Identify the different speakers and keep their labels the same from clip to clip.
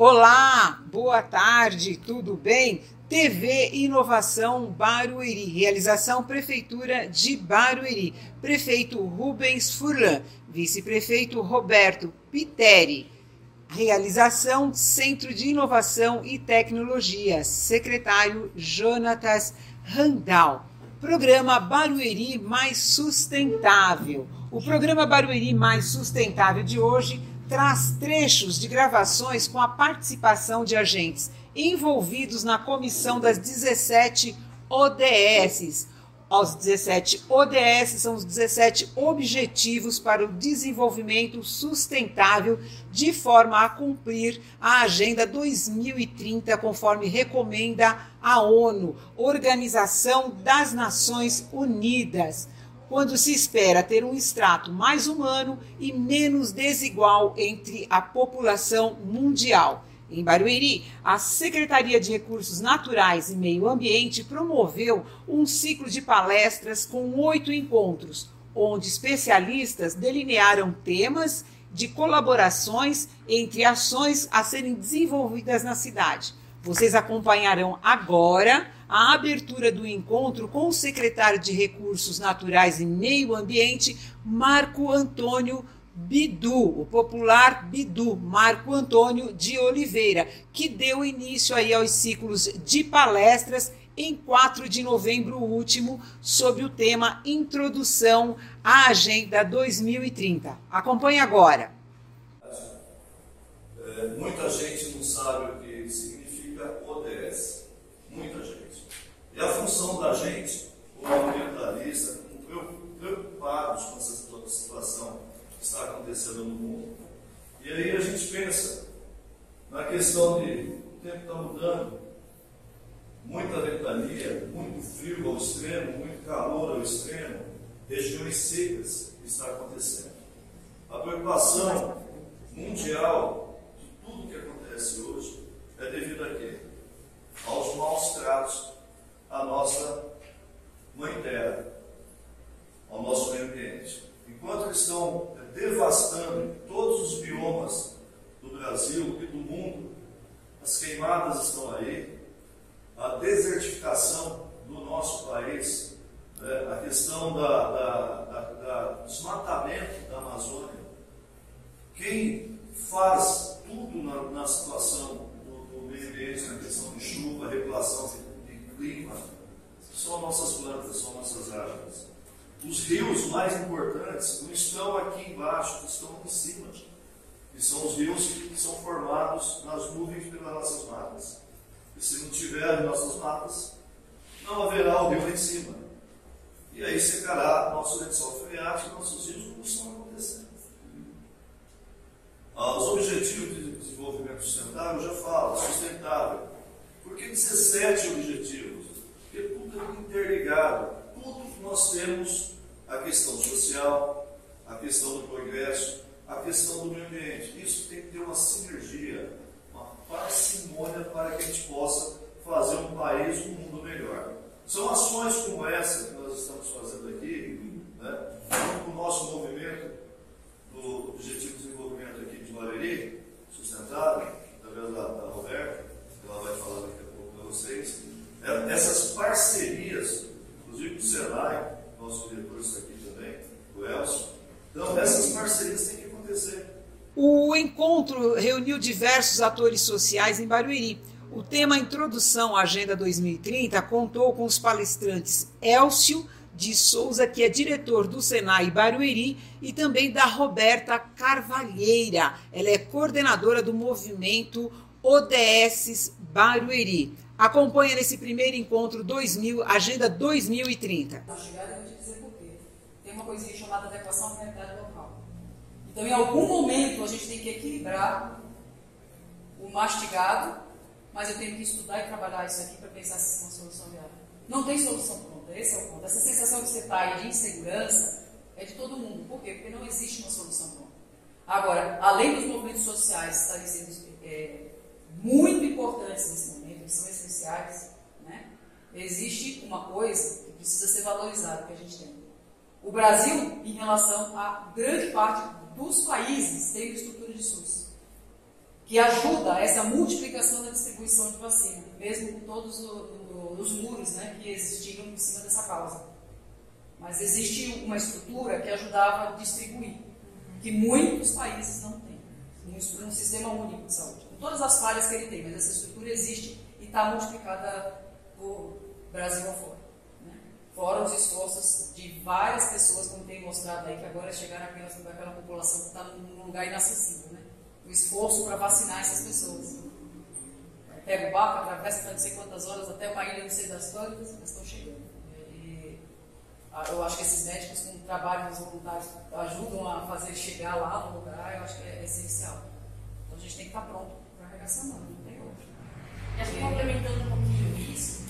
Speaker 1: Olá, boa tarde, tudo bem? TV Inovação Barueri, realização Prefeitura de Barueri, prefeito Rubens Furlan, vice-prefeito Roberto Piteri, realização Centro de Inovação e Tecnologia, secretário Jonatas Randall. Programa Barueri Mais Sustentável. O programa Barueri Mais Sustentável de hoje traz trechos de gravações com a participação de agentes envolvidos na comissão das 17 ODS. Os 17 ODS são os 17 Objetivos para o Desenvolvimento Sustentável, de forma a cumprir a Agenda 2030, conforme recomenda a ONU, Organização das Nações Unidas quando se espera ter um extrato mais humano e menos desigual entre a população mundial. Em Barueri, a Secretaria de Recursos Naturais e Meio Ambiente promoveu um ciclo de palestras com oito encontros, onde especialistas delinearam temas de colaborações entre ações a serem desenvolvidas na cidade. Vocês acompanharão agora a abertura do encontro com o secretário de Recursos Naturais e Meio Ambiente, Marco Antônio Bidu, o popular Bidu, Marco Antônio de Oliveira, que deu início aí aos ciclos de palestras em 4 de novembro último sobre o tema Introdução à Agenda 2030. Acompanhe agora.
Speaker 2: É, muita gente não sabe o que significa ODS. Muita gente. E a função da gente, como ambientalista, preocupados com essa situação que está acontecendo no mundo, e aí a gente pensa na questão de o tempo está mudando, muita ventania, muito frio ao extremo, muito calor ao extremo, regiões secas que está acontecendo. A preocupação mundial de tudo que acontece hoje é devido a quê? Aos maus tratos a nossa mãe terra, ao nosso meio ambiente. Enquanto eles estão devastando todos os biomas do Brasil e do mundo, as queimadas estão aí, a desertificação do nosso país, né, a questão da, da, da, da desmatamento da Amazônia. Quem faz tudo na, na situação do, do meio ambiente, na questão de chuva, regulação clima, são nossas plantas, são nossas árvores. Os rios mais importantes não estão aqui embaixo, estão em cima. E são os rios que são formados nas nuvens pelas nossas matas. E se não tiver nossas matas, não haverá o rio lá em cima. E aí secará nosso lençol freático, nossos rios como estão acontecendo. Ah, os objetivos de desenvolvimento sustentável, eu já falo, sustentável. Que 17 objetivos? Porque tudo é interligado. Tudo que nós temos, a questão social, a questão do progresso, a questão do meio ambiente. Isso tem que ter uma sinergia, uma parcimônia para que a gente possa fazer um país, um mundo melhor. São ações como essa que nós estamos fazendo aqui, né, com o nosso movimento do Objetivo de Desenvolvimento aqui de Barueri, sustentável, através da, da Roberta, ela vai falar daqui a pouco para vocês. É, essas parcerias, inclusive com o Senai, nosso diretor está aqui também, o Elcio. Então, essas parcerias têm que acontecer.
Speaker 1: O encontro reuniu diversos atores sociais em Barueri. O tema Introdução à Agenda 2030 contou com os palestrantes Elcio de Souza, que é diretor do Senai Barueri, e também da Roberta Carvalheira. Ela é coordenadora do movimento ODS Barueri. Acompanha nesse primeiro encontro 2000, Agenda 2030.
Speaker 3: Vou chegar e vou te dizer por quê. Tem uma coisinha chamada adequação à realidade local. Então, em algum momento, a gente tem que equilibrar o mastigado, mas eu tenho que estudar e trabalhar isso aqui para pensar se é uma solução viável. Não tem solução pronta, esse é o ponto. Essa sensação que você está de insegurança é de todo mundo. Por quê? Porque não existe uma solução pronta. Agora, além dos movimentos sociais estarem sendo é, muito importantes nesse momento, né? existe uma coisa que precisa ser valorizada que a gente tem. O Brasil, em relação a grande parte dos países, tem estrutura de SUS. que ajuda essa multiplicação da distribuição de vacina, mesmo com todos os muros né, que existiam em cima dessa causa. Mas existe uma estrutura que ajudava a distribuir, que muitos países não têm. Um, sistema único de saúde. Com todas as falhas que ele tem, mas essa estrutura existe está multiplicada por Brasil afora. Né? Fora os esforços de várias pessoas, como tem mostrado aí, que agora chegaram àquela, àquela população que está num lugar inacessível. Né? O esforço para vacinar essas pessoas. Pega o barco, atravessa não sei quantas horas até uma ilha, não sei das quantas, mas estão chegando. E, eu acho que esses médicos com trabalho nos voluntários ajudam a fazer chegar lá no lugar, eu acho que é essencial. Então a gente tem que estar pronto para arregaçar a mão.
Speaker 4: E acho complementando um pouquinho isso,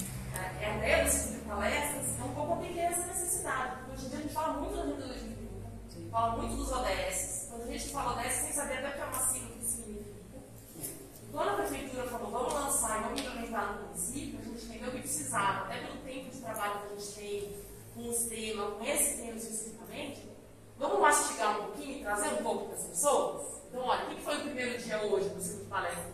Speaker 4: é, a ideia desse tipo de palestras é um pouco atender essa necessidade. Porque hoje em dia a gente fala muito da agenda 2030, fala muito dos ODS. Quando a gente fala ODS, tem que saber até o que é uma sigla que significa. Quando a prefeitura falou, vamos lançar e vamos implementar no município, a gente entendeu que precisava, até pelo tempo de trabalho que a gente tem com os temas, com esse tema especificamente, vamos mastigar um pouquinho e trazer um pouco para as pessoas? Então, olha, o que foi o primeiro dia hoje do ciclo de palestra?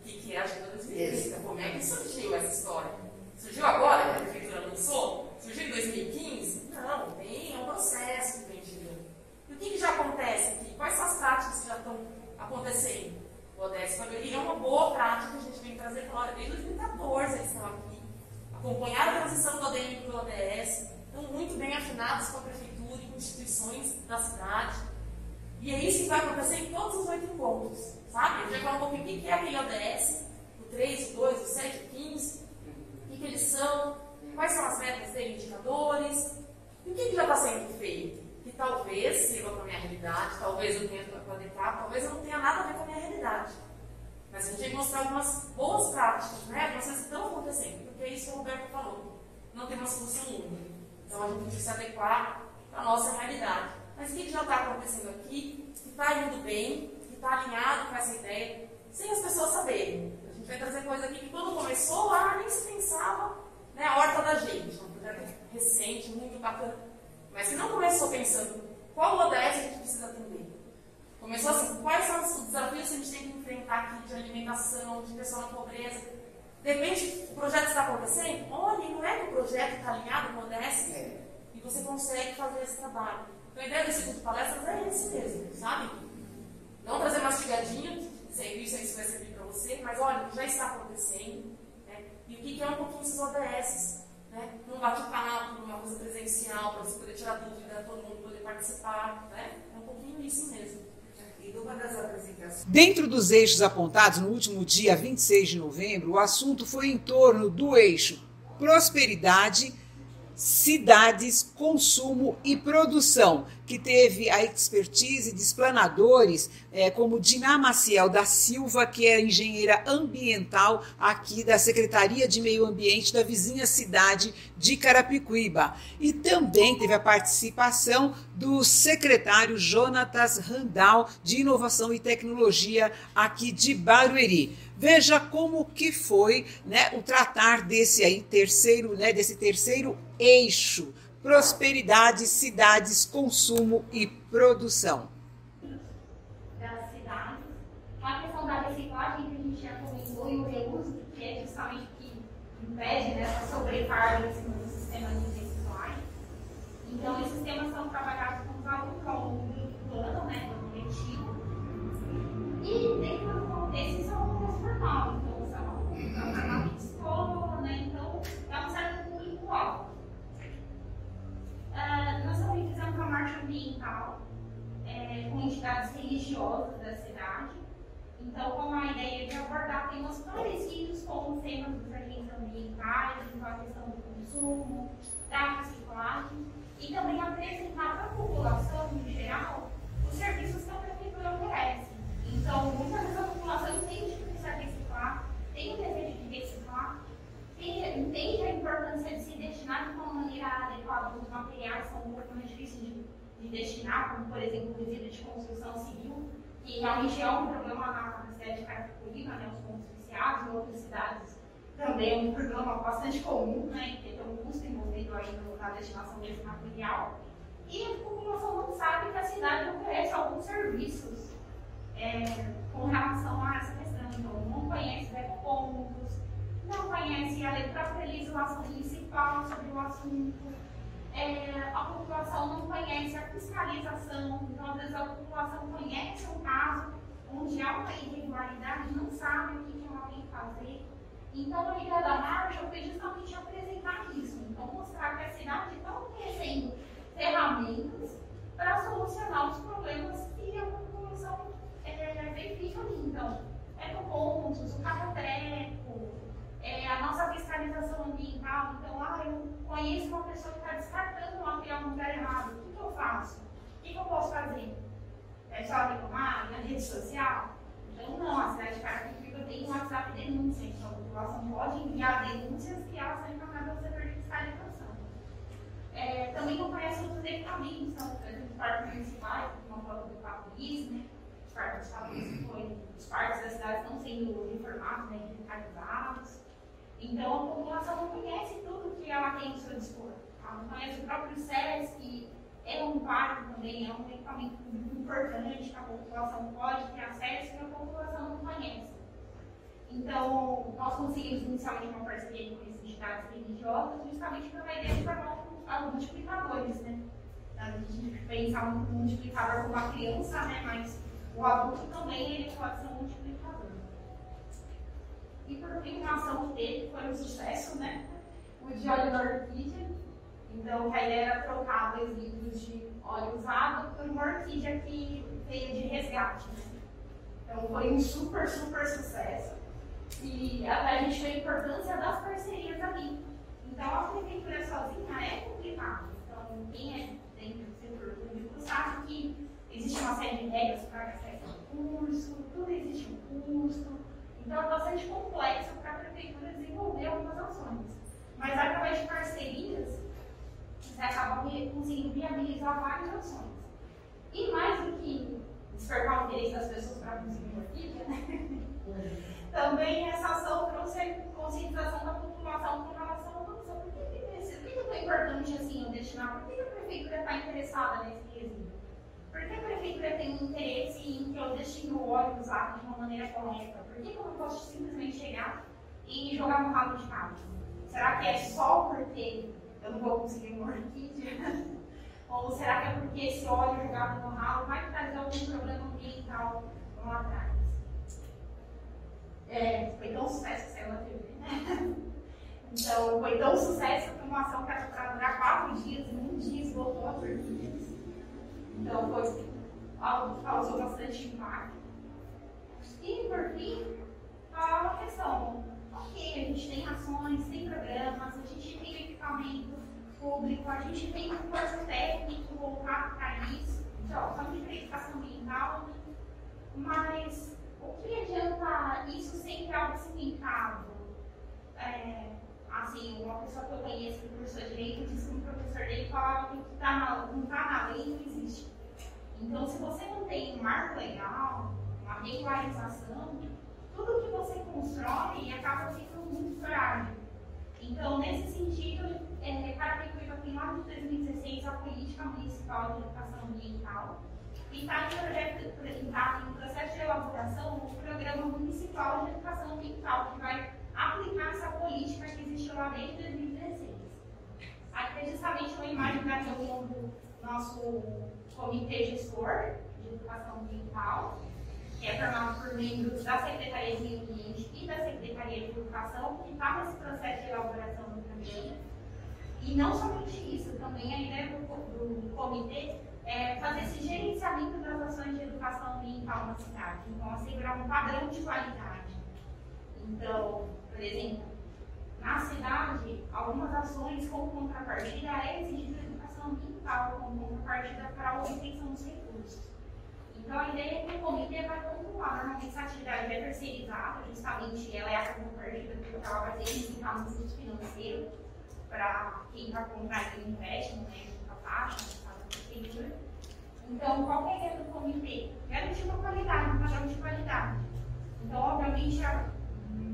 Speaker 4: O que é a agenda 2030? Como é que surgiu essa história? Surgiu agora, que a prefeitura lançou? Surgiu em 2015? Não, tem, é um processo que vem girando. E o que, que já acontece aqui? Quais são as práticas que já estão acontecendo? O ODS Família é uma boa prática que a gente vem trazer fora. Desde 2014 eles estão aqui. Acompanharam a transição do ADM para o ODS, estão muito bem afinados com a prefeitura e com instituições da cidade. E é isso que vai acontecer em todos os oito encontros. Sabe? A gente vai falar um pouquinho o que é aquele ODS, o 3, o 2, o 7, o 15 que eles são, quais são as metas dele, indicadores, e o que, que já está sendo feito. Que talvez sirva para a minha realidade, talvez eu tenha para adequar, talvez eu não tenha nada a ver com a minha realidade. Mas a gente tem que mostrar algumas boas práticas, né? Algumas coisas que estão acontecendo, porque é isso que o Roberto falou. Não tem uma solução única. Então a gente tem que se adequar à nossa realidade. Mas o que, que já está acontecendo aqui, que está indo bem, que está alinhado com essa ideia, sem as pessoas saberem vai trazer coisa aqui que quando começou lá nem se pensava, né, a horta da gente, um projeto recente, muito bacana, mas que não começou pensando qual ODS a gente precisa atender. Começou assim, quais são os desafios que a gente tem que enfrentar aqui de alimentação, de pobreza. De repente, o projeto está acontecendo, olha, não é que o projeto está alinhado com o ODS? É. E você consegue fazer esse trabalho. Então, a ideia desse tipo de palestras é esse mesmo, sabe? Não trazer mastigadinho, dizendo isso, isso vai servir você, mas olha, já está acontecendo. Né? E o que é um pouquinho esses ODS? Né? Num bate-papo, numa coisa presencial, para você poder tirar dúvida, todo mundo poder participar. Né? É um pouquinho isso mesmo.
Speaker 1: Dentro dos eixos apontados no último dia 26 de novembro, o assunto foi em torno do eixo prosperidade cidades, consumo e produção, que teve a expertise de explanadores é, como Diná Maciel da Silva, que é engenheira ambiental aqui da Secretaria de Meio Ambiente da vizinha cidade de Carapicuíba. E também teve a participação do secretário Jonatas Randal, de Inovação e Tecnologia aqui de Barueri. Veja como que foi né, o tratar desse aí terceiro, né, desse terceiro eixo, prosperidade, cidades, consumo e produção.
Speaker 5: Das cidades, a questão da reciclagem que a gente já comentou e o reuso, que é justamente o que impede né, sobrecarga. Então, esses temas são trabalhados com alunos ao longo do plano, né, do objetivo. E dentro do contexto, são transformados. Então, entidades religiosas da cidade. Então, com a ideia de abordar temas parecidos com os temas dos agentes ambientais, então a questão do consumo, da reciclagem, e também apresentar para a população em geral os serviços que a prefeitura oferece. Então, muitas vezes a população entende que precisa reciclar, tem o desejo de reciclar, tem, entende a importância de se destinar de uma maneira adequada os materiais são pouco mais difíceis de, de destinar, como por exemplo o resíduo de construção civil, que realmente é um problema na cidade de Carapicuíba, né, os pontos viciados, em outras cidades também é um problema bastante comum, né, que tem um custo envolvido aí na destinação desse material. E a população não sabe que a cidade oferece alguns serviços é, com relação a essa questão então não conhece pontos, não conhece a própria legislação municipal sobre o assunto, é, a população não conhece a fiscalização, então às vezes a população conhece um caso onde há uma irregularidade, não sabe o que ela tem que fazer. Então a ideia da marcha foi justamente apresentar isso, então mostrar que a cidade está oferecendo ferramentas para solucionar os problemas que a população é, verifica ali. Então, ecopontos, o carro-treco, é, a nossa fiscalização ambiental. Então, ah, eu conheço uma pessoa que está descartando o material no lugar errado. O que, que eu faço? O que, que eu posso fazer? É só reclamar na rede social? Então, não, a cidade de Carapicuíba tem um WhatsApp denúncia, então a população pode enviar denúncias que elas são encaminhadas ao setor de fiscalização. É, também não conhece outros equipamentos, então, os parques municipais, como foto do Liz, né? Os parques municipais, os parques da cidade estão sendo reformados, né, revitalizados. Então, a população não conhece tudo que ela tem ao seu dispor. Ela não conhece o próprio SES, que é um parque também, é um equipamento importante que a população pode ter acesso e a população não conhece. Então, nós conseguimos inicialmente uma parceria com esses entidades religiosas, justamente pela ideia de formar multiplicadores, né? A gente pensar um multiplicador com uma criança, né? Mas o adulto também ele pode ser um multiplicador. E por fim, uma ação que teve foi um sucesso, né? O de óleo da orquídea. Então, a ideia era trocar dois litros de óleo usado por uma orquídea que veio de resgate. Né? Então, foi um super, super sucesso. E até a gente vê a importância das parcerias ali. Então, a prefeitura sozinha é complicado. Então, quem é dentro do setor público sabe que existe uma série de regras para acesso ao curso, tudo existe um custo. Então é bastante complexo para a prefeitura desenvolver algumas ações. Mas através de parcerias, você acaba conseguindo viabilizar várias ações. E mais do que despertar o interesse das pessoas para uma orquídea, né? também essa ação trouxe a conscientização da população com relação à produção. Por que, que, é importante assim eu destinar? Por que a prefeitura está interessada nesse resíduo? Por que a prefeitura tem um interesse em que eu destine o óleo usado de uma maneira correta? Por que eu não posso simplesmente chegar e jogar no ralo de casa? Será que é só porque eu não vou conseguir uma orquídea? Ou será que é porque esse óleo jogado no ralo vai trazer algum problema ambiental lá atrás? É, foi tão sucesso que saiu na TV, né? Então, foi tão sucesso que uma ação que era para durar quatro dias, em um dia esgotou as orquídeas. Então, foi algo que causou bastante impacto. E, por fim, a questão: ok, a gente tem ações, tem programas, a gente tem equipamento público, a gente tem um curso técnico voltado para isso, estamos de verificação ambiental, mas o que adianta isso sem ter algo cimentado? É, assim, uma pessoa que eu conheço que cursou direito disse que o professor dele falava que tá na, não está na lei não existe. Então, se você não tem um marco legal, uma regularização, tudo que você constrói acaba ficando muito frágil. Então, nesse sentido, é, Carapicuíba tem lá de 2016 a Política Municipal de Educação Ambiental e está em, projeto, tá em processo de elaboração o Programa Municipal de Educação Ambiental, que vai aplicar essa política que existiu lá desde 2016. Aqui é justamente uma imagem da reunião do nosso comitê gestor de educação ambiental, que é formado por membros da Secretaria de Meio Ambiente e da Secretaria de Educação, que está nesse processo de elaboração do programa. E não somente isso, também a ideia do, do comitê é fazer esse gerenciamento das ações de educação ambiental na cidade. Então, assegurar um padrão de qualidade. Então, por exemplo, na cidade, algumas ações como contrapartida é exigida educação ambiental como contrapartida para a obtenção dos recursos. Então, a ideia é que o comitê vai pontuar. Normalmente, essa atividade é terceirizada, justamente ela é a contrapartida porque ela vai ter que implicar no custo financeiro para quem está contraindo empréstimo, né, a taxa, da prefeitura. Então, qual é a ideia do comitê? Garantir uma qualidade, um padrão de qualidade. Então, obviamente, a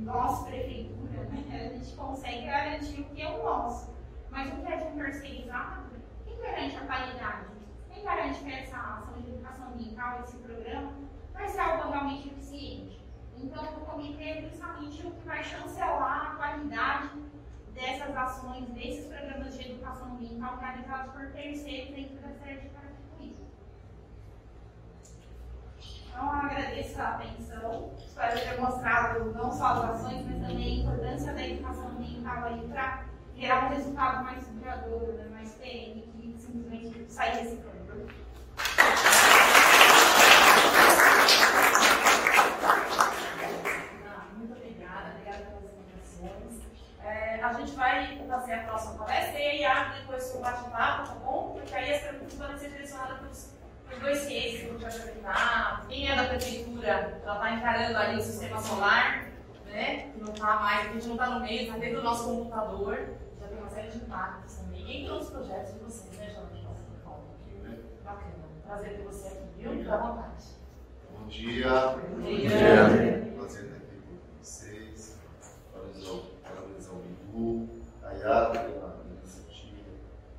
Speaker 5: nossa prefeitura, né, a gente consegue garantir o que é o nosso. Mas o que é de um terceirizado, quem garante a qualidade? Quem garante que essa ação de educação ambiental, esse programa, vai ser algo realmente eficiente? Então, o comitê é justamente o que vai chancelar a qualidade dessas ações, desses programas de educação ambiental realizados por terceiros dentro da sede de Carapicuíba. Então, eu agradeço a atenção, ter mostrado não só as ações, mas também a importância da educação ambiental aí para gerar um resultado mais duradouro, né, mais perene, que simplesmente sair desse campo.
Speaker 4: Muito obrigada, obrigada pelas informações. É, a gente vai fazer a próxima palestra e aí abre depois o bate-papo, tá bom? Porque aí as perguntas podem ser direcionadas para os dois ciências que a gente vai apresentar. Quem é da prefeitura, ela está encarando ali o sistema solar, né? Que não está mais, a gente não está no meio, está dentro do nosso computador. Já tem uma série de impactos também. Entre outros projetos de vocês, né, Jorge? Bacana. Prazer ter você aqui, viu? Fique à vontade.
Speaker 6: Bom dia.
Speaker 4: Bom dia.
Speaker 6: Prazer estar aqui com vocês. Parabenizar o Bidu, a Yara pela iniciativa,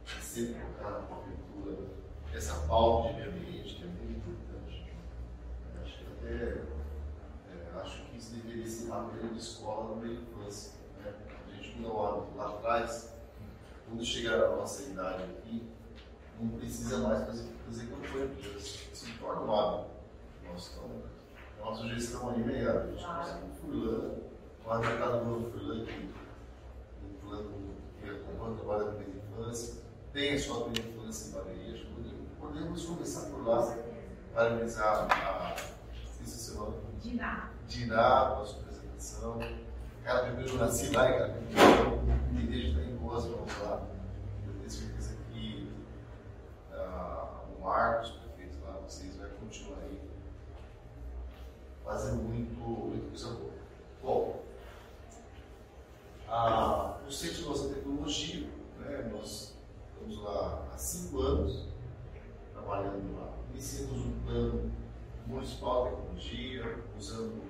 Speaker 6: de sempre colocar na prefeitura essa pauta de meio ambiente, que é muito importante. Eu Acho que até é, acho que isso deveria ser matéria de escola na meia infância. Né? A gente muda o hábito lá atrás, quando chegar a nossa idade aqui, não precisa mais fazer, fazer campanha, porque se torna um hábito. Nós estamos, a nossa sugestão aí é a gente conseguir fulano, com a mercadora fulano, que um fulano que acompanha o trabalho da primeira infância, tem a sua primeira infância em Bareias, podemos começar por lá, parabenizar a essa semana,
Speaker 5: De nada.
Speaker 6: Diná, pela sua apresentação. Cara, primeiro eu nasci lá em Carapinho, e desde está em boas mãos lá. Eu tenho certeza que ah, o Marcos, prefeito lá, vocês vai continuar aí fazendo muito, muito coisa boa. Bom, ah, o Centro de Nossa Tecnologia, né, nós estamos lá há cinco anos trabalhando lá. Iniciamos um plano de tecnologia, usando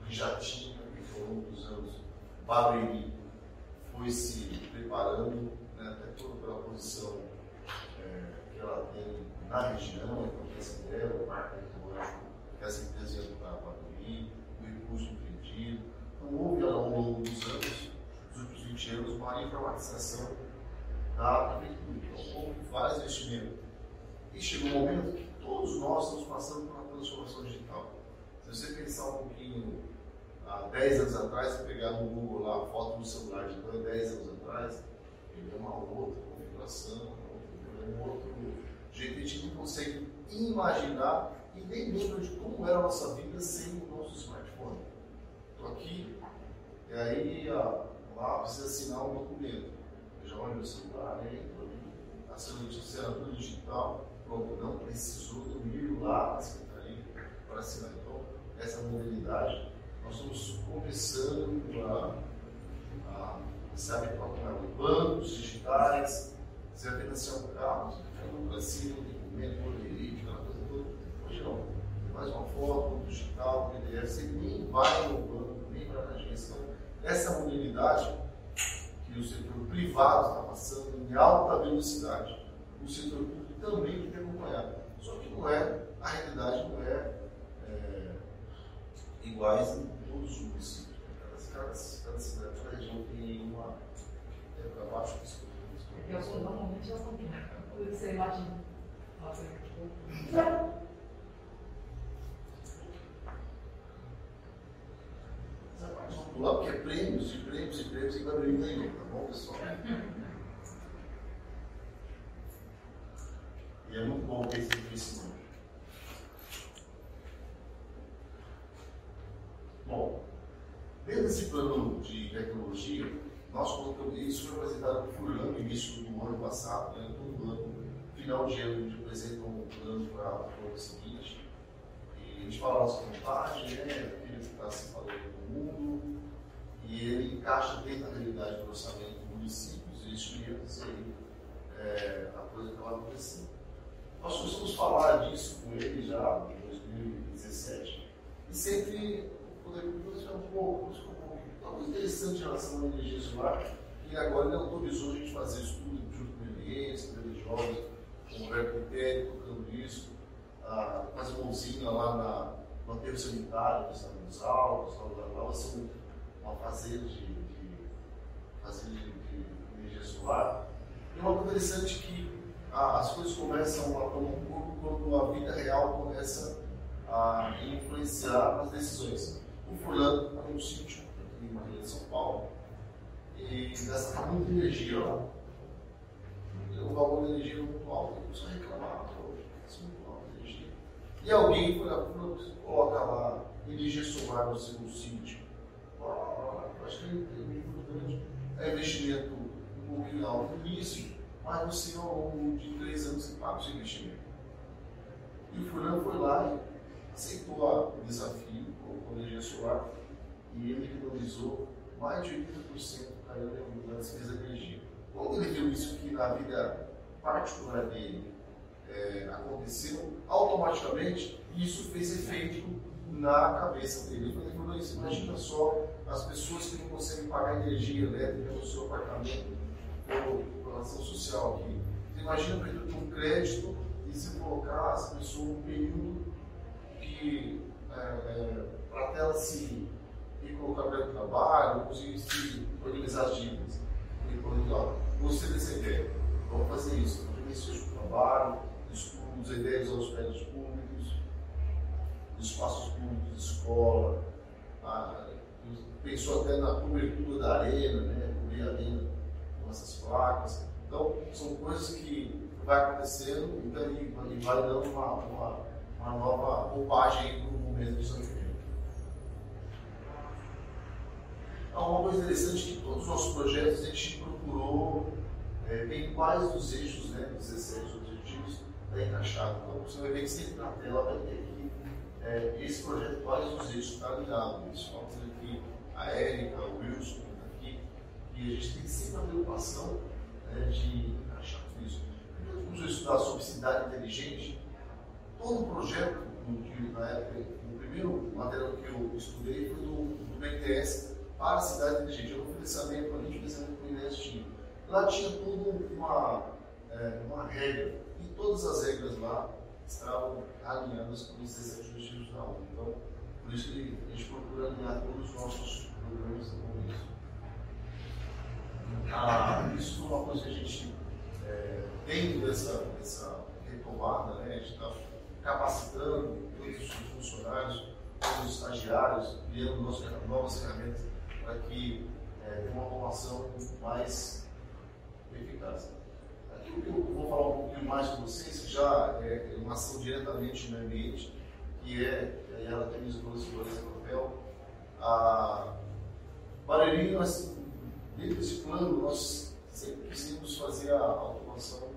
Speaker 6: o que já tinha, que ao longo dos anos Barueri foi se preparando, né, até toda pela posição é, que ela tem na região, a importância dela, o marco territorial que essa empresa ia para Barueri, o recurso empreendido. Então houve ao longo dos anos, dos últimos 20 anos, uma informatização da prefeitura. Então houve vários investimentos. E chegou um momento que todos nós estamos passando por transformação digital. Se você pensar um pouquinho há 10 anos atrás, você pegar no Google lá a foto do celular de dois, 10 anos atrás, ele é uma outra configuração, é um outro jeito. A gente não consegue imaginar e nem lembra de como era a nossa vida sem o nosso smartphone. Estou aqui, e aí ó, lá precisa assinar um documento. Eu já olho no celular, entro ali, assino assinatura digital, pronto, não precisou do ir lá secretaria para assinar. Então, essa mobilidade, nós estamos começando a, a se habituar com bancos digitais, você vai financiar um carro, você vai cima, documento, boletim, aquela coisa toda. Hoje não. Você faz uma foto, um digital, um PDF, você nem vai no banco, nem vai na agência. Então, essa mobilidade que o setor privado está passando em alta velocidade, o setor público também tem que acompanhar. Só que não é, a realidade não é, é iguais em todos os municípios. Cada, cidade, cada região tem uma. É para baixo que isso.
Speaker 3: Eu sou normalmente eu sou Você imagina.
Speaker 6: Vamos pular porque é prêmios e prêmios e prêmios e Gabriel ganhou, tá bom, pessoal? E é muito bom ter esse crescimento. Bom, dentro desse plano de tecnologia, nós colocamos isso foi apresentado por Furlan no início do ano passado, né? ano, final de ano, a gente um plano para o ano seguinte. E a gente fala a nossa vontade, né? aquilo que está se falando no mundo, e ele encaixa dentro da realidade do orçamento dos municípios, e isso ia ser é, a coisa que estava acontecendo. Nós costumamos falar disso com ele já em 2017. E sempre poder público um pouco, interessante em relação à energia solar, que agora ele autorizou a gente fazer estudo junto com ambientes, religiosos, com o Roberto Império, tocando isso, com as mãozinhas lá na, no aterro sanitário, nos aulas, lá vai ser uma fazenda de, de, fazenda de, de energia solar. E uma coisa interessante que a, as coisas começam a tomar um corpo quando a vida real começa a influenciar nas decisões. O fulano tem um sítio aqui em São Paulo e gasta muita energia lá. O valor da energia é muito alto, ele precisa reclamar, é muito alto a energia. E alguém foi lá, coloca lá energia solar no seu sítio. Acho que é importante. É investimento um pouquinho alto no início, mas você ao longo de três anos você paga o seu investimento. E o fulano foi lá e aceitou o desafio com energia solar e ele economizou mais de 80% da despesa de energia. Quando ele viu isso que na vida particular dele é, aconteceu, automaticamente isso fez efeito na cabeça dele. Ele falou isso, imagina só as pessoas que não conseguem pagar energia elétrica no seu apartamento ou relação social aqui. Imagina, por exemplo, um crédito e se colocar essa pessoa um período que é, é, para ela se colocar para o trabalho, conseguir se organizar as dívidas. E falou, gostei dessa ideia, vamos fazer isso, benefícios do trabalho, estudos, ideias aos prédios públicos, espaços públicos, escola, a, pensou até na cobertura da arena, né, cobrir a arena com essas placas. Então, são coisas que vai acontecendo então, e, vai dando uma, uma, uma nova roupagem para o momento São João. Então, uma coisa interessante é que todos os nossos projetos a gente procurou é, quais dos eixos, né, 16 objetivos, está encaixado. Então, você vai ver que sempre na tela vai ter aqui é, esse projeto, quais dos eixos está alinhado. Isso, vamos aqui a Érica, o Wilson, tá aqui, e a gente tem sempre a preocupação né, de encaixar tudo isso. Quando vamos estudar sobre cidade inteligente, todo o projeto, no, na época, o primeiro material que eu estudei foi do, do para a cidade inteligente. Fiz pensamento para a gente, pensamento para o INES tinha. Lá tinha tudo uma, é, uma regra, e todas as regras lá estavam alinhadas com os 17 objetivos da ONU. Então, por isso que a gente procura alinhar todos os nossos programas com isso. Ah, isso foi uma coisa que a gente, é, dentro dessa, dessa retomada, né, a gente está capacitando os funcionários, os estagiários, criando novas ferramentas para que é, tenha uma automação mais eficaz. Aqui o que eu vou falar um pouquinho mais com vocês, que já é uma ação diretamente no ambiente, que é, e ela tem os dois valores no papel, a Barreirinha, nós, dentro desse plano, nós sempre quisimos fazer a automação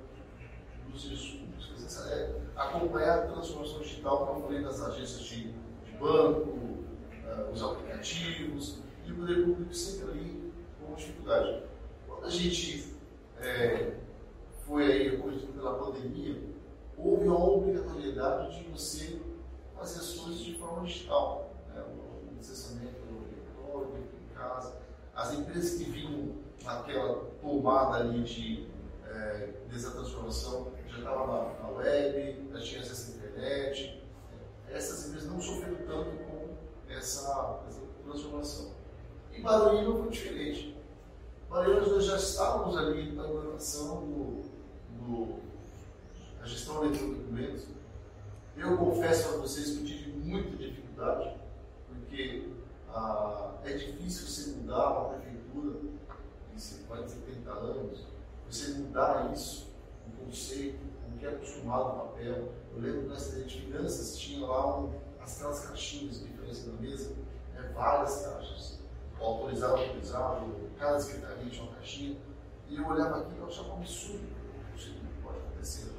Speaker 6: dos serviços públicos, é, acompanhar a transformação digital, eu falei, das agências de, de banco, uh, os aplicativos, e o poder público sempre ali com dificuldade. Quando a gente é, foi aí acolhido pela pandemia, houve a obrigatoriedade de você fazer as coisas de forma digital, né? o processamento eletrônico em casa. As empresas que vinham naquela tomada ali de é, dessa transformação já estavam na, web, já tinha acesso à internet. Essas empresas não sofreram tanto com essa, essa transformação. E Barueri não foi diferente. Barueri nós já estávamos ali na implantação do, do, da gestão de documentos. Eu confesso para vocês que eu tive muita dificuldade, porque ah, é difícil você mudar uma prefeitura de mais de 70 anos, você mudar isso, o conceito, o que é acostumado no papel. Eu lembro na Secretaria de Finanças tinha lá um, aquelas caixinhas de diferença na mesa, é, várias caixas autorizado, autorizado, cada secretaria tinha uma caixinha, e eu olhava aqui e achava um absurdo o que pode acontecer.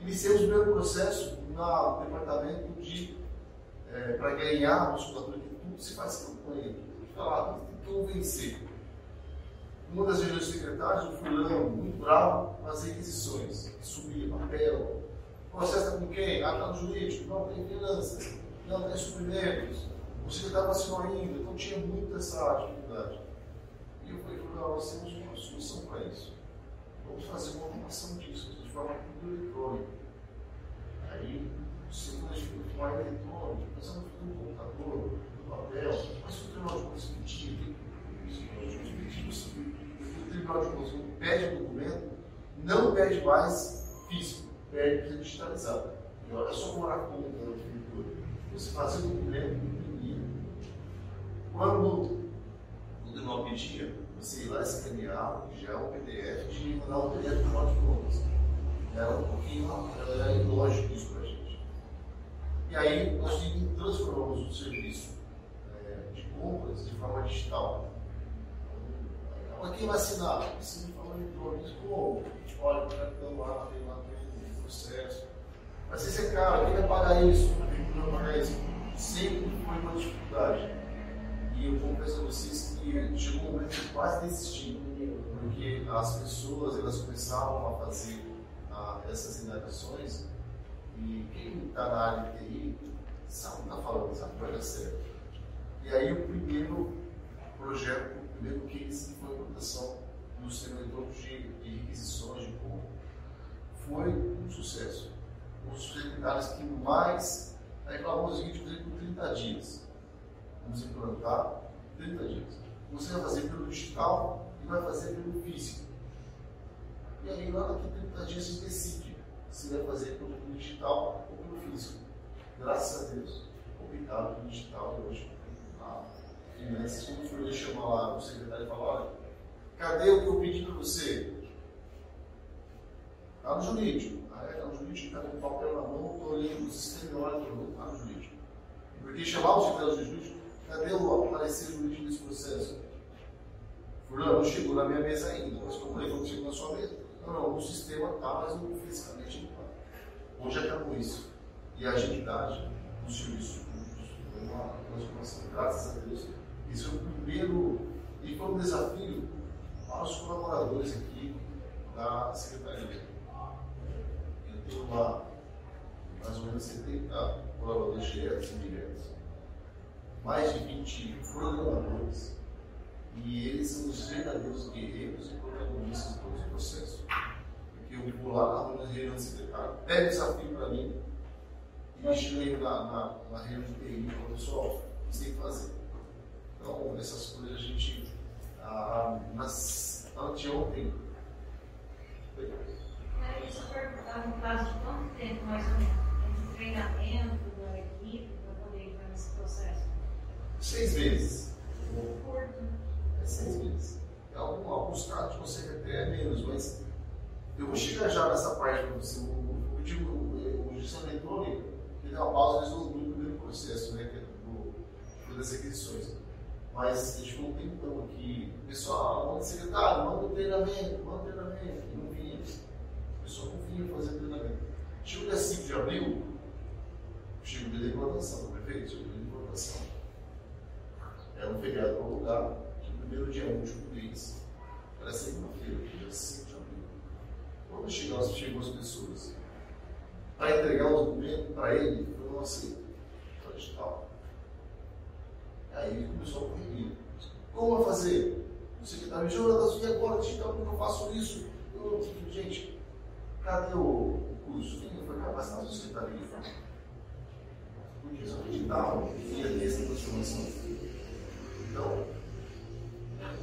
Speaker 6: Iniciamos o primeiro processo no departamento de, é, para ganhar a musculatura, que tudo se faz campanha, falar, tem que convencer. Uma das reuniões secretárias, o fulano, muito bravo, fazia requisições, subia papel. Está com quem? Ah, está no jurídico. Não, tem finanças. Não, tem suprimentos o secretário vacinou ainda, então tinha muita essa dificuldade. E eu falei, nós temos uma solução para isso. Vamos fazer uma automação disso, de forma eletrônica. Aí quando a gente for eletrônico, pensando no computador, no papel, mas o tribunal de contas pedir, o tribunal de contas pede o documento, não pede mais físico, pede digitalizado. E olha só como era conta da prefeitura. Você fazia o documento, imprimia. Quando o tribunal pedia, você ir lá escanear, já um PDF, de mandar um PDF para o de contas. Era um pouquinho, era ilógico isso para a gente. E aí nós transformamos o serviço é, de compras de forma digital. Então, quem vai assinar? Ensina de forma eletrônica. Como? Olha, o cartão lá, tem lá, tem processo. Mas se é caro, quem vai pagar isso? Quem vai pagar isso? Sempre foi uma dificuldade. E eu confesso a vocês que chegou um momento que quase desisti, porque as pessoas elas começavam a fazer ah, essas indagações e quem está na área de TI sabe o que está falando, sabe que vai dar certo. E aí o primeiro projeto, primeiro case foi a implantação do sistema eletrônico de, de requisições de compra. Foi um sucesso. Os secretários que mais, falamos o seguinte, por 30 dias vamos implantar 30 dias. Você vai fazer pelo digital e vai fazer pelo físico. E aí, lá daqui 30 dias, você decide se vai fazer pelo digital ou pelo físico. Graças a Deus, optaram pelo digital hoje. Finanças, como o Fernando chama lá o secretário e olha, cadê o que eu pedi para você? Está no jurídico. Ah, é, está no jurídico, está com o papel na mão, estou olhando o sistema olha, está no jurídico. Porque chamar o secretário de jurídico Cadê o parecer jurídico desse processo? Fulano, não chegou na minha mesa ainda, mas como ele que chegou na sua mesa? Não, não, o sistema está, mas não fisicamente não está. Hoje acabou isso. E a agilidade dos serviços públicos foi uma transformação, graças a Deus. Isso é o primeiro, e foi um desafio para os colaboradores aqui da Secretaria. Eu tenho lá mais ou menos 70 colaboradores diretos e indiretos mais de 20 programadores, e eles são os verdadeiros guerreiros e protagonistas de todo esse processo. Porque eu vou lá na reunião de secretário, pego o desafio para mim, e chego na, na, na reunião de TI e falo, pessoal, você tem que fazer. Então, essas coisas a gente, ah, nas, anteontem,
Speaker 5: Deixa eu perguntar, no prazo de quanto tempo mais ou menos? Entre treinamento da equipe para poder entrar nesse processo?
Speaker 6: Seis meses. É seis meses. Em algum, alguns casos você até menos, mas eu vou chegar já nessa parte para você. Eu digo, o gestão eletrônica, ele dá uma pausa no primeiro processo, né, que é do, das requisições. Mas a gente ficou um tempão aqui. Pessoal, manda secretário, manda o treinamento, manda o treinamento. E não vinha. O pessoal não vinha fazer treinamento. Chegou dia 5 de abril, chegou o dia de implantação, do prefeito, chegou o dia de implantação. Era um feriado prolongado, que no primeiro dia útil do mês, era segunda-feira, dia 5 de abril. Quando chegou, chegou as pessoas para entregar o documento para ele, foi não aceito. Foi digital. Aí ele começou a correr. Como vai fazer? O secretário, Jonas, e agora digital, como eu faço isso? Eu, gente, cadê o, o curso? Quem foi capacitado no secretaria? Porque só digital, dia desse transformação. Então,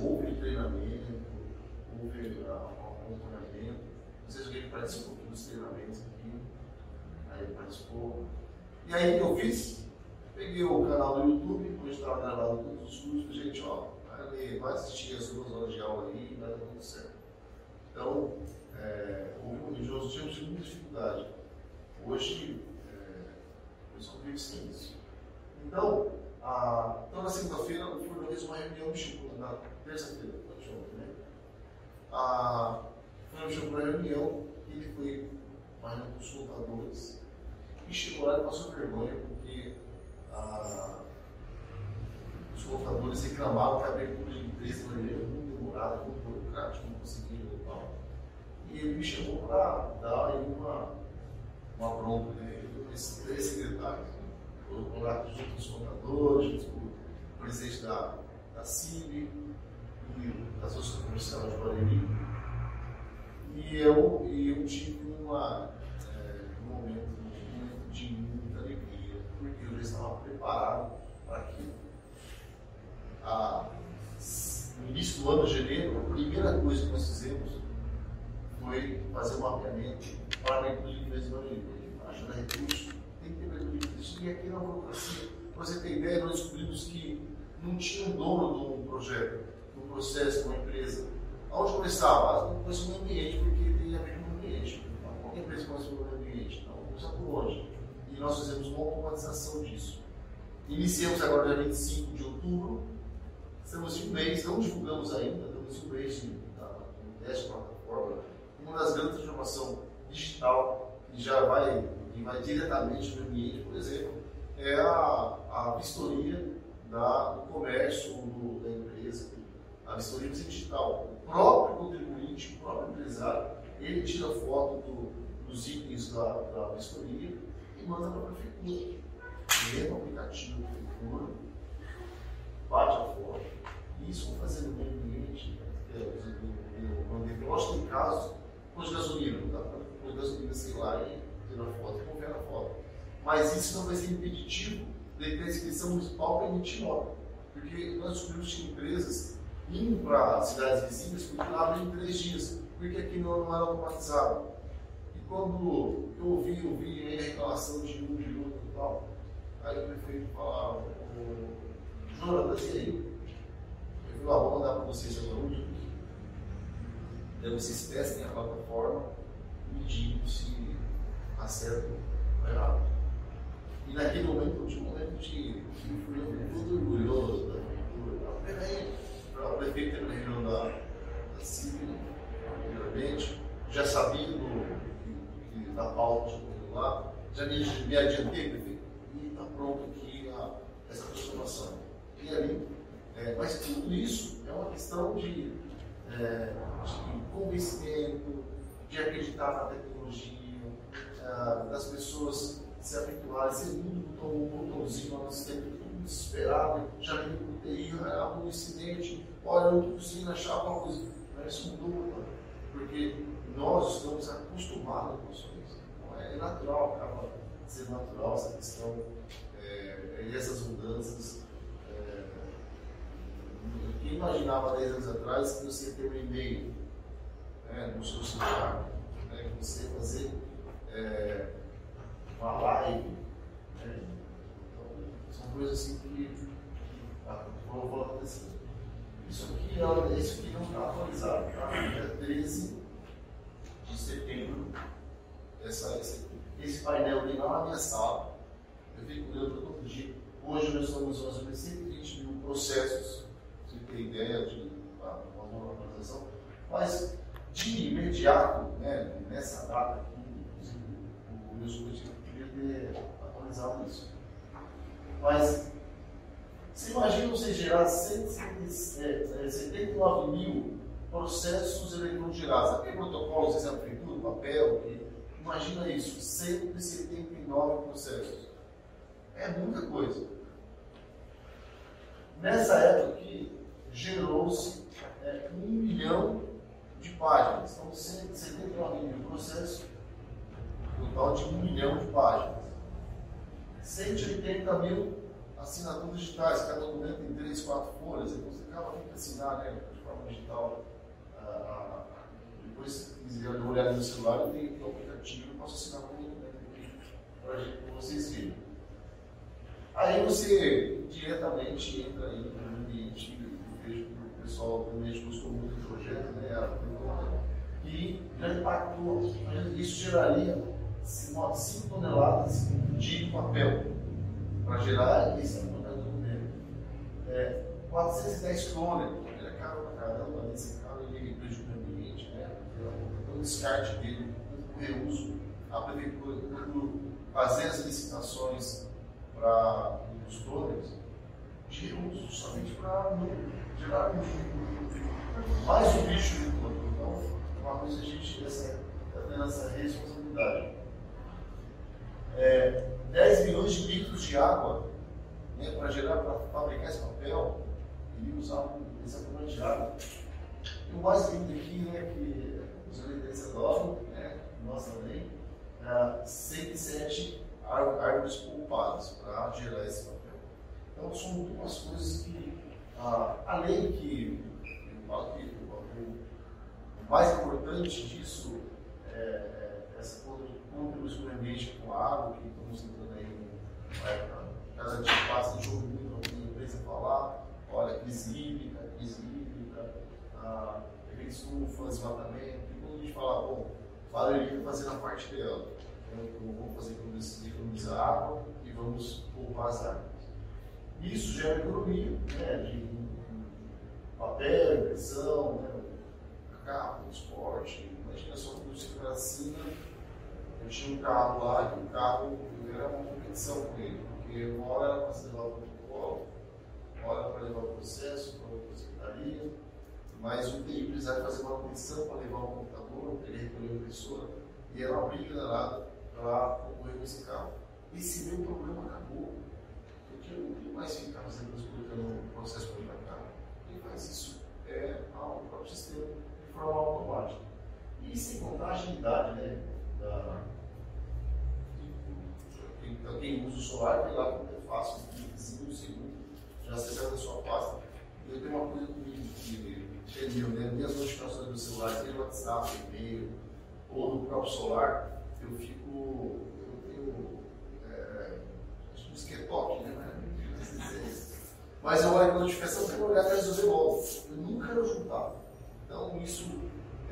Speaker 6: houve treinamento, houve uh, acompanhamento. Não sei se alguém participou dos treinamentos aqui. Aí participou. E aí o que eu fiz? Peguei o canal do YouTube, onde estava gravado todos os cursos, gente, ó, vai assistir as duas horas de aula aí e vai dar tudo certo. Então, é, houve, nós tínhamos muita dificuldade. Hoje, é, eu vivo sem isso. Então, ah, então, na segunda-feira, o Fernando fez uma reunião no Chico, na terça-feira, ontem, né? Ah, o Fernando chegou para a reunião ele foi uma com os contadores e chegou lá e passou vergonha porque ah, os contadores reclamavam que a abertura de empresa era muito demorada, muito burocrática, não conseguiam e tal. E ele me chamou para dar aí uma, uma bronca, né? Esses três secretários com lá junto com os contadores, junto com o presidente da, da CIB e da Associação Comercial de Barueri. E eu, e eu tive uma, é, um momento, um momento de estava preparado para aquilo. Ah, no início do ano, janeiro, a primeira coisa que nós fizemos foi fazer um mapeamento para a inclusão de investimento Achando recursos, tem que ter mercado de isso. E aqui na burocracia, para você ter ideia, nós descobrimos que não tinha um dono de um projeto, de um processo, de uma empresa. Onde começava? Não começa no ambiente, porque tem a ver com o ambiente. Qualquer empresa começa no ambiente, então começa por onde? E nós fizemos uma automatização disso. Iniciamos agora dia 25 de outubro, estamos em um mês, não divulgamos ainda, estamos em um mês de teste plataforma. Uma das grandes transformações digital que já vai, que vai diretamente no ambiente, por exemplo, é a, a vistoria da, do comércio do, da empresa, a vistoria digital. O próprio contribuinte, o próprio empresário, ele tira foto do, dos itens da, da vistoria e manda para a prefeitura. Lê no aplicativo da prefeitura, bate a foto. Isso vou fazer no meio ambiente. É, eu mandei para tem casos, pôs gasolina, não dá para pôr gasolina, sei lá, e tirar foto e confere a foto. Mas isso não vai ser impeditivo ter inscrição municipal para emitir nota. Porque nós descobrimos que empresas indo para cidades vizinhas continuavam em três dias, porque aqui não, não era automatizado. E quando eu ouvi, eu ouvi a reclamação de um, de outro e tal, aí o prefeito falava, Jonas, e aí? Eu falei, ah, vou mandar para vocês agora um Daí vocês testem a plataforma e digam se acerta ou errado. E naquele momento eu tinha um momento de muito orgulhoso da prefeitura. O prefeito uma reunião da, da CIVI, primeiramente, já sabia do, da pauta de lá, já me, me adiantei, prefeito, e está pronto aqui a, essa transformação. E ali, é, mas tudo isso é uma questão de, é, de convencimento, de acreditar na tecnologia, é, das pessoas se habituarem, ser muito um botãozinho ao nosso tempo, todo desesperado, já me TI, há um incidente, olha, eu estou conseguindo achar alguma coisa. Mas isso mudou, porque nós estamos acostumados com isso. Então, é natural, acaba sendo natural essa questão é, e essas mudanças. Quem imaginava 10 anos atrás que você ter um e-mail né, no seu celular, né, que você fazer é, uma live. Né? Então, são coisas assim que ah, vão, vão acontecer. Isso aqui, é, isso aqui não está atualizado, tá? Dia 13 de setembro, essa, esse, esse painel vem lá na minha sala. Eu fico olhando todo dia. Hoje nós estamos menos 120 mil processos, ter ideia de uma nova atualização. Mas de imediato, né, nessa data aqui, o meu subjetivo poderia ter atualizado isso. Mas, você imagina você gerar 179 mil processos eletrônicos gerados. Aquele protocolo, você sabe, tudo, papel, imagina isso, 179 processos. É muita coisa. Nessa época aqui, gerou-se é, um milhão de páginas. Então, 179 mil processos, total de um milhão de páginas. 180 mil assinaturas digitais, cada documento tem 3, 4 folhas, então você acaba tendo que assinar né, de forma digital. Ah, depois, se quiser olhar no celular, tenho o aplicativo, eu posso assinar o documento para vocês verem. Aí você diretamente entra aí no ambiente, o pessoal do ambiente gostou muito do projeto, né, e já impactou, isso geraria 5 toneladas de papel para gerar esse documento. É, 410 quilômetros, ele é caro para caramba, esse carro ele prejudica o ambiente, né? Então, o descarte dele, o reuso, a prefeitura, quando fazer as licitações para os túneis, reuso, somente para gerar mais um bicho de todo. Então, é uma coisa a gente está tendo essa responsabilidade é, 10 milhões de litros de água né, para gerar, para fabricar esse papel, e usar esse acúmulo de água. E o mais lindo aqui, né, que os eleitos adoram, né, nós também, é, 107 árvores poupadas para gerar esse papel. Então, são duas coisas que, ah, além que, o mais importante disso é, é essa contribuição do ambiente com a água, que estamos entrando aí numa época, cada dia passa de ouvir muito a empresa falar, olha, crise hídrica, crise hídrica, ah, efeitos estufa, desmatamento, e quando a gente fala, bom, Valeria fazendo a parte dela, então vamos fazer economizar água e vamos poupar as águas. Isso gera economia, né, de papel, impressão, né, carro, transporte. Imagina só que você para cima, eu tinha um carro lá e o carro era uma competição com ele, porque uma hora era para levar o protocolo, uma hora para levar o processo, para outra secretaria, mas o TI precisava fazer uma competição para levar o computador, ele recolheu a impressora, e era uma briga danada para concorrer com esse carro. E se meu problema acabou, não mais ficar fazendo explicando o processo para cá. Quem faz isso é o próprio sistema forma automática. E sem contar a agilidade, né? Da, quem, quem usa o solar, tem lá como é fácil, um cliquezinho, um segundo, já acessa a sua pasta. Eu tenho uma coisa comigo que meu, né? Minhas notificações do celular, seja WhatsApp, e-mail, ou no próprio solar, eu fico. Eu tenho. É, que é toque, né? Mas eu olho a notificação, eu olhar para resolver logo. Eu nunca quero juntar. Então, isso,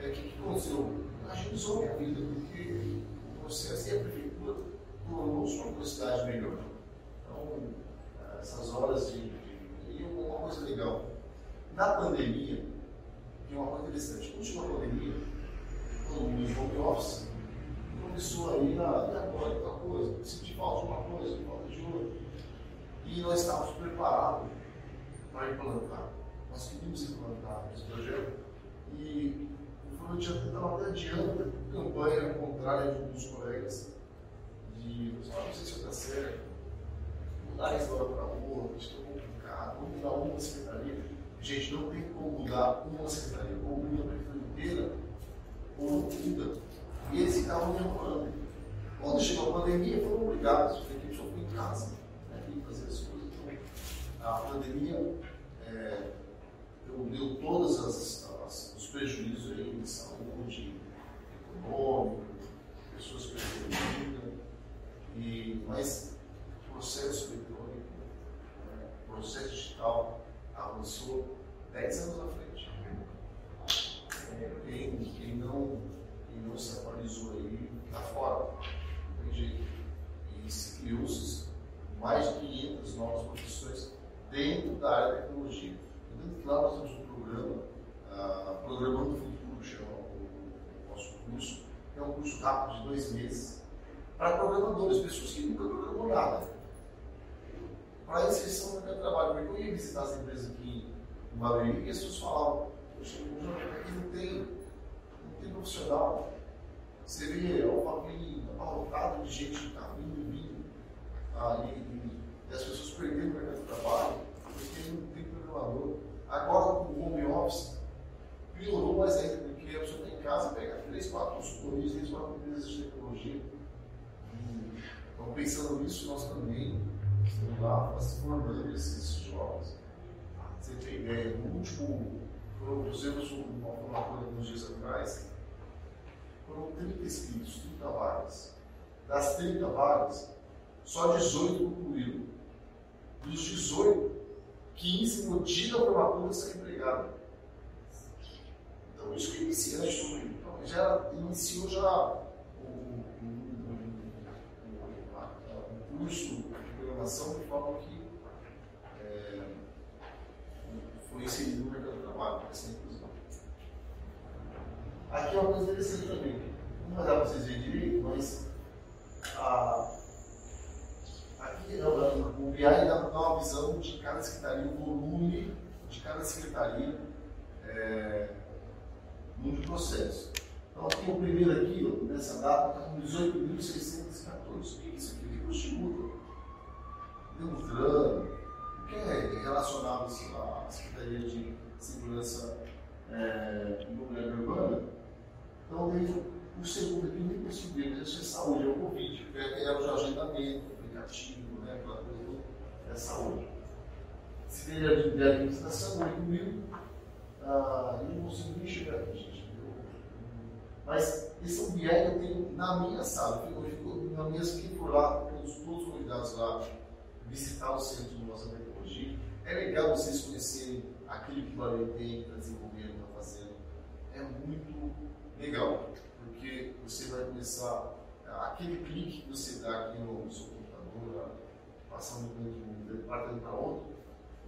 Speaker 6: é, o que, que aconteceu? Agilizou minha vida, porque o processo e a prefeitura tornou-se uma velocidade melhor. Então, essas horas de. E uma coisa legal, na pandemia, tem uma coisa interessante, quando chegou a pandemia, mundo em home office, começou aí na, e agora, outra coisa, senti falta de uma coisa, falta de outra. E nós estávamos preparados para implantar. Nós queríamos implantar esse projeto e eu estava até adiando campanha contrária de um dos colegas de, ah, não sei se está certo, mudar a história para rua, isso é complicado, vamos mudar uma secretaria. Gente, não tem como mudar uma secretaria, ou muda a prefeitura inteira, ou muda. E eles ficavam demorando. Quando chegou a pandemia, foram obrigados, porque só foi em casa, né, e fazer as coisas. Então, a pandemia é, deu todas as prejuízo aí de saúde, econômico, pessoas perderam vida, e, mas o processo eletrônico, né, o processo digital avançou 10 anos à frente. É, quem, quem, não, não se atualizou aí está fora, não tem jeito. E se criou-se mais de 500 novas profissões dentro da área da tecnologia. De lá nós temos um programa Programando o Futuro, chama o nosso curso. É um curso rápido de dois meses para programadores, pessoas que nunca programou nada. Para inserção no mercado de trabalho. Porque eu ia visitar as empresas aqui em Barueri e as pessoas falavam, poxa, aqui não tem, não tem profissional. Você vê Alphaville abarrotado de gente que está vindo e vindo. Tá? E, e, as pessoas perdendo o mercado de trabalho porque não tem programador. Agora, com o home office, piorou mais ainda, porque a pessoa tem em casa, pega três, quatro consultorias, três, quatro empresas de tecnologia. então, pensando nisso, nós também estamos lá formando esses jovens. Você tem ideia, no último, produzimos uma formatura alguns dias atrás, foram 30 inscritos, 30 vagas. Das 30 vagas, só 18 concluíram. Dos 18, 15 no dia da formatura são empregados. Então, isso que iniciante, então, já iniciou já o, curso de programação de forma que é, foi inserido no mercado de trabalho, inclusão. Aqui é uma coisa interessante também. Não dar para vocês verem direito, mas a, aqui não, o BI dá uma visão de cada secretaria, o volume de cada secretaria. É, no processo. Então, aqui o primeiro aqui, nessa data, está com 18.614. O que é isso aqui? O Chimuta, Delutran, o que é relacionado à Secretaria de Segurança é, Imobiliária Urbana? Então, tem o segundo aqui nem ver, mas isso é saúde, é o Covid, é, é o agendamento, aplicativo, né, aquela coisa é saúde. Se ele de administração, 8 mil, ah, eu não consigo nem chegar aqui, gente. Mas esse é um que eu tenho na minha sala. Eu fico na minha que for lá, todos, todos os convidados lá, visitar o centro de nossa tecnologia. É legal vocês conhecerem aquilo que o Bahia tem para desenvolver, está fazendo. É muito legal, porque você vai começar, aquele clique que você dá aqui no seu computador, passando de um departamento para outro,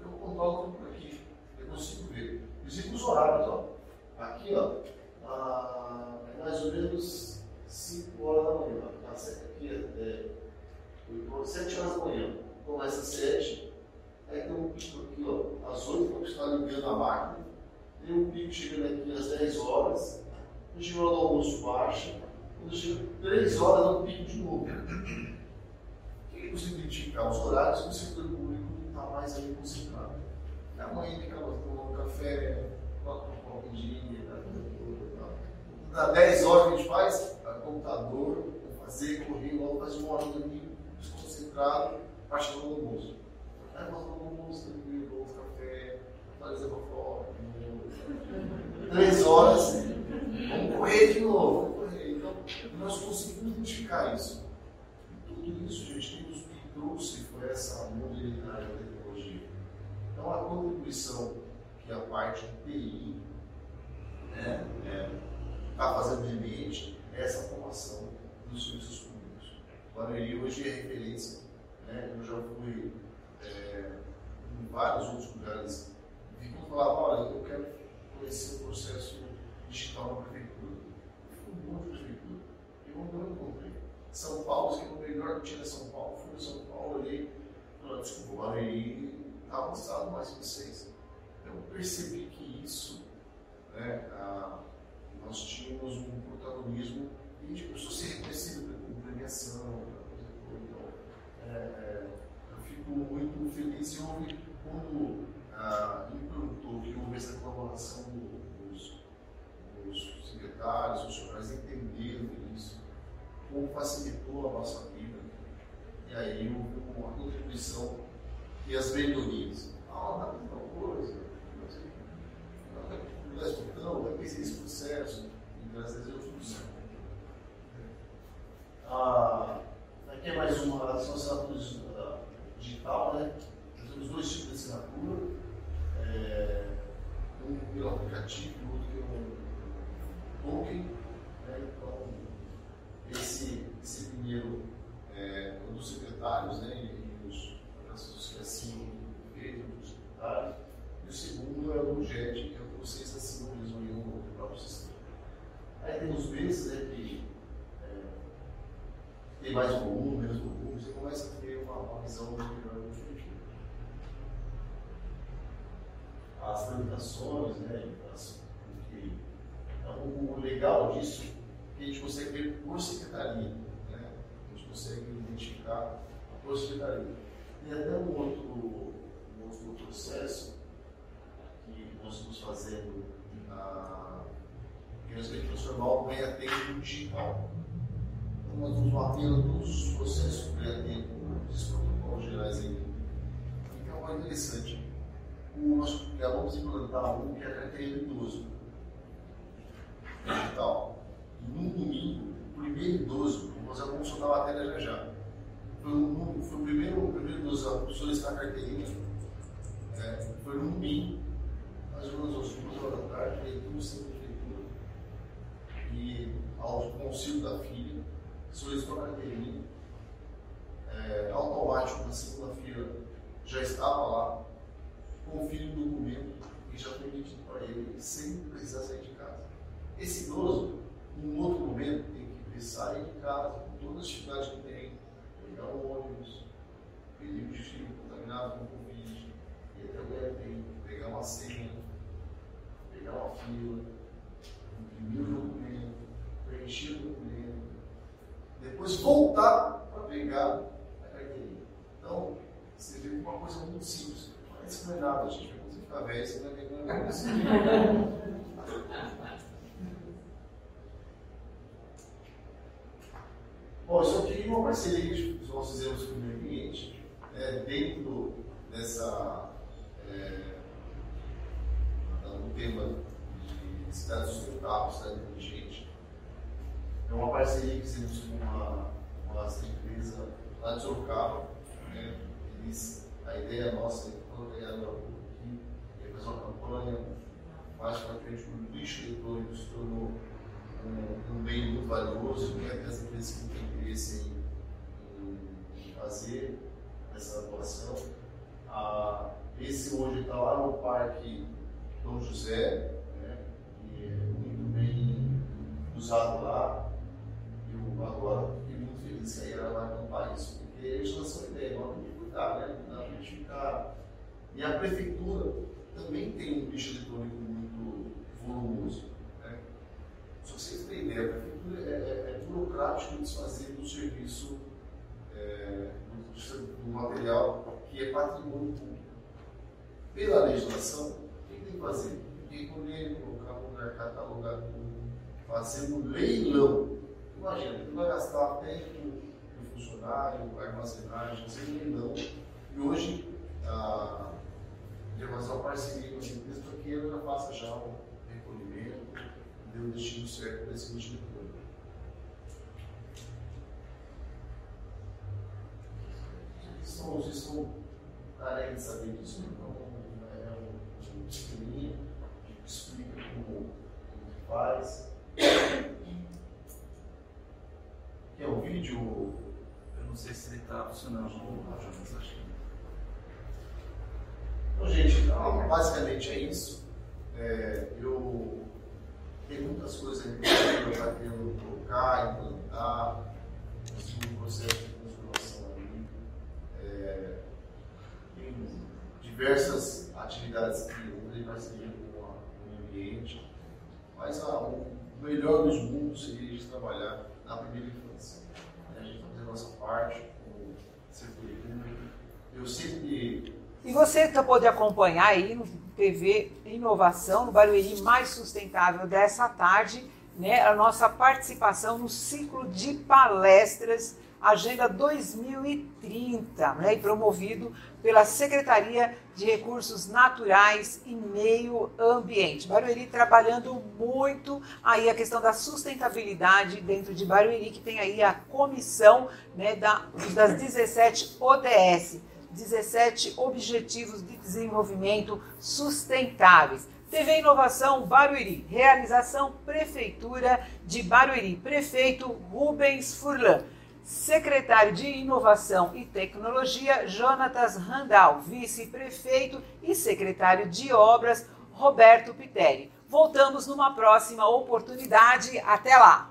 Speaker 6: eu controlo tudo por aqui. Eu consigo ver. Inclusive os horários, ó. Aqui, ó, ah, é mais ou menos 5 horas da manhã. Tá? Aqui é, é 7 horas da manhã. Começa às 7, aí tem um pico aqui, ó, às 8, quando está ligando a máquina. Tem um pico chegando aqui às 10 horas. Quando chega do almoço, baixa. Quando chega 3 horas, dá um pico de novo. O que você identificar? Os horários que o setor público está mais ali concentrado. A mãe fica tomando café, coloca um copo de dia, dá 10 horas que a gente faz, a computador, fazer, correr, logo faz uma hora dormir, desconcentrado, parte do almoço. Aí nós vamos almoço, tranquilo, café, atualiza pra fora, três horas, vamos correr de novo, vamos correr. Então, nós conseguimos identificar isso. E tudo isso, gente, que nos trouxe foi essa modernidade da tecnologia. Então, a contribuição que a parte de TI né, está é, fazendo realmente é essa formação dos serviços públicos. O Barueri hoje é referência. Né, eu já fui é, em vários outros lugares. Vi quando falava, olha, eu quero conhecer o processo digital na prefeitura. Monte de prefeitura. Eu não encontrei. São Paulo, que é o melhor que tinha São Paulo, fui em São Paulo, olhei, desculpa, o Barueri está avançado mais que vocês. Eu percebi que isso, né, a, nós tínhamos um protagonismo e a começou a ser reconhecido com premiação, então, é, eu fico muito feliz e houve, quando ah, implantou que houve essa colaboração dos, dos secretários, funcionários entendendo isso, como facilitou a nossa vida, e aí houve uma contribuição e as melhorias. Ah, dá para tal coisa, não esse botão, vai ter esse processo, e graças a Deus tudo certo. Ah, aqui é mais uma assinatura digital, né? Nós temos dois tipos de assinatura, é, um pelo aplicativo e outro pelo token. Né? Então, esse, esse primeiro é um dos secretários, né? E os, os que assinam feito dos secretários. E o segundo é o JET, que é o que vocês assinam mesmo em um próprio sistema. Aí tem os Bs, né? Que é, tem mais volume, menos volume, você começa a ter uma, uma visão melhor do efetivo. As tramitações, né? As, o legal disso é que a gente consegue ver por secretaria, né? A gente consegue identificar a por secretaria. Tem até um outro, um outro processo que nós estamos fazendo na queremos transformar o ganha-tempo digital nós vamos mapeando todos os processos do tempo, os protocolos gerais aí. Então é interessante. O, nós já vamos implantar um que é carteira idoso digital. E no domingo, o primeiro idoso, nós vamos soltar a matéria já já. Foi, um, foi o primeiro, o primeiro idoso a solicitar carteirinha. É, foi no domingo, ou menos às duas horas da tarde, tudo sem prefeitura. E ao conselho da filha, solicitou a carteirinha, é, automático na segunda-feira já estava lá, confira o documento e já foi emitido para ele sem precisar sair de casa. Esse idoso, em outro momento, tem que sair de casa com todas as dificuldades que tem, pegar o ônibus, o destino contaminado com Covid, ir até o EPI, pegar uma senha, pegar uma fila, imprimir o documento, preencher o documento, depois voltar para pegar a carteirinha. Então, você vê uma coisa muito simples. Parece que não é nada, gente. Quando você ficar velho, você vai ver que não é Bom, isso aqui é uma parceria que nós fizemos com o meio ambiente, né, dentro dessa. É, do tema de cidade sustentável, cidade inteligente. É uma parceria que fizemos com uma, uma empresa lá de Sorocaba. Né, eles, a ideia nossa é colocar aqui, é fazer uma campanha mais para frente, o lixo eletrônico se tornou um, um bem muito valioso, né, as empresas que têm interesse em, em fazer essa atuação. Ah, esse hoje está lá no Parque Dom José, né, que é muito bem usado lá. Eu agora fiquei muito feliz que a Ira vai acampar isso, porque eles lançam a ideia, nós temos que cuidar, né? Não a gente ficar. E a prefeitura também tem um lixo eletrônico muito volumoso. Né? A prefeitura é, é, é burocrático desfazer do serviço é, do, do, material que é patrimônio público. Pela legislação, o que tem que fazer? Recolher, colocar no lugar catalogado, fazer um leilão. Imagina, ele vai gastar tempo de funcionário, armazenagem, fazer um leilão. E hoje, a, de fazer uma parceria com a empresa para que ela já faça já o dê o destino certo para esse lixo Vocês estão carentes de saber disso, então é um, um esqueminha que explica como, como faz. Que é um vídeo.
Speaker 2: Eu não sei se ele está funcionando, mas acho que.
Speaker 6: Então, gente, então, basicamente é isso. É, eu tenho muitas coisas que eu estou querendo colocar, implantar, um processo de transformação ali. É, tem diversas atividades que eu tenho parceria com o ambiente, mas ah, o melhor dos mundos seria a gente trabalhar na primeira infância. Né? A gente fazer a nossa parte como setor público. Eu sempre
Speaker 1: e você pode acompanhar aí no TV Inovação, no Barueri Mais Sustentável dessa tarde, né, a nossa participação no ciclo de palestras Agenda 2030, né, promovido pela Secretaria de Recursos Naturais e Meio Ambiente. Barueri trabalhando muito aí a questão da sustentabilidade dentro de Barueri, que tem aí a comissão né, da, das 17 ODS. 17 Objetivos de Desenvolvimento Sustentáveis. TV Inovação Barueri, realização Prefeitura de Barueri, prefeito Rubens Furlan, secretário de Inovação e Tecnologia Jonatas Randal, vice-prefeito e secretário de Obras Roberto Piteri. Voltamos numa próxima oportunidade. Até lá!